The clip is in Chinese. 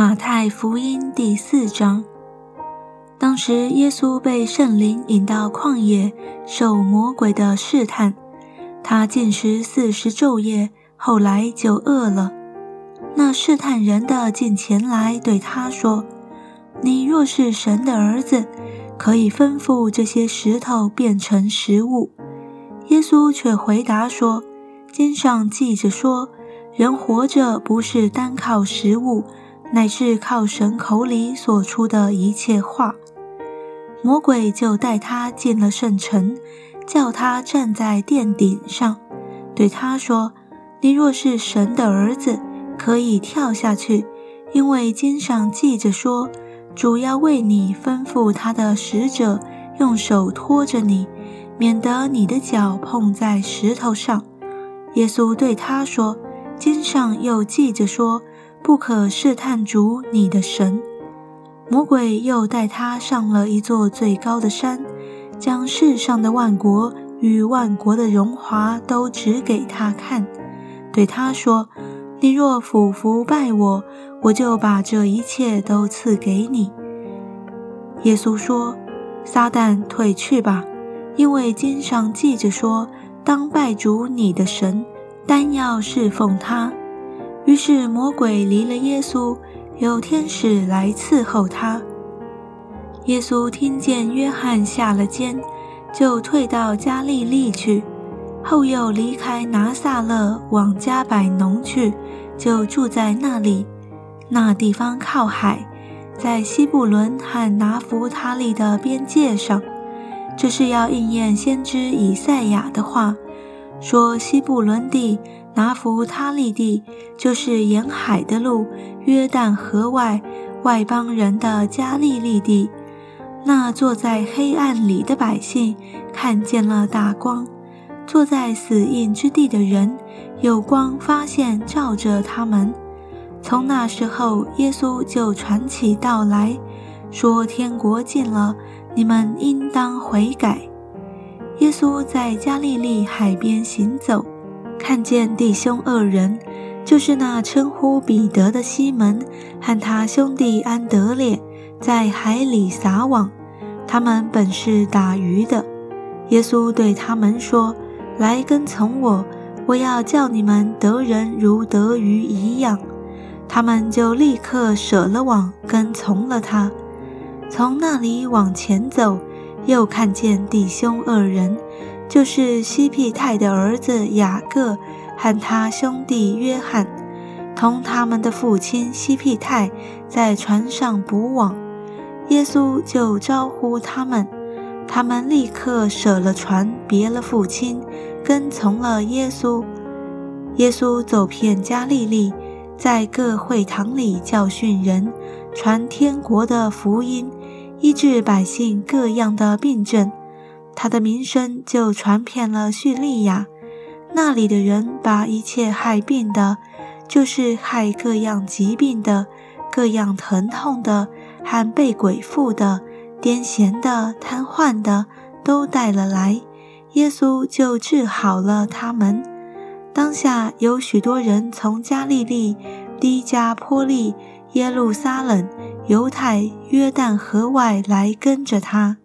马太福音第四章，当时耶稣被圣灵引到旷野，受魔鬼的试探。他进食四十昼夜，后来就饿了。那试探人的进前来对他说：“你若是神的儿子，可以吩咐这些石头变成食物。”耶稣却回答说：“经上记着说，人活着不是单靠食物。”乃是靠神口里所出的一切话，魔鬼就带他进了圣城，叫他站在殿顶上，对他说：“你若是神的儿子，可以跳下去，因为经上记着说，主要为你吩咐他的使者，用手托着你，免得你的脚碰在石头上。”耶稣对他说：“经上又记着说。”不可试探主你的神。魔鬼又带他上了一座最高的山，将世上的万国与万国的荣华都指给他看，对他说：“你若俯伏拜我，我就把这一切都赐给你。”耶稣说：“撒旦退去吧，因为经上记着说，当拜主你的神，单要侍奉他。”于是魔鬼离了耶稣，有天使来伺候他。耶稣听见约翰下了监，就退到加利利去，后又离开拿撒勒往加百农去，就住在那里。那地方靠海，在西布伦和拿弗他利的边界上。这是要应验先知以赛亚的话，说西布伦地。拿弗他利地就是沿海的路，约旦河外外邦人的加利利地。那坐在黑暗里的百姓看见了大光，坐在死荫之地的人有光发现照着他们。从那时候，耶稣就传起道来说：“天国近了，你们应当悔改。”耶稣在加利利海边行走。看见弟兄二人，就是那称呼彼得的西门和他兄弟安德烈，在海里撒网。他们本是打鱼的。耶稣对他们说：“来跟从我，我要叫你们得人如得鱼一样。”他们就立刻舍了网，跟从了他。从那里往前走，又看见弟兄二人。就是西庇太的儿子雅各和他兄弟约翰，同他们的父亲西庇太在船上捕网。耶稣就招呼他们，他们立刻舍了船，别了父亲，跟从了耶稣。耶稣走遍加利利，在各会堂里教训人，传天国的福音，医治百姓各样的病症。他的名声就传遍了叙利亚，那里的人把一切害病的，就是害各样疾病的、各样疼痛的、和被鬼附的、癫痫的、瘫痪的，都带了来，耶稣就治好了他们。当下有许多人从加利利、低加坡利、耶路撒冷、犹太、约旦河外来跟着他。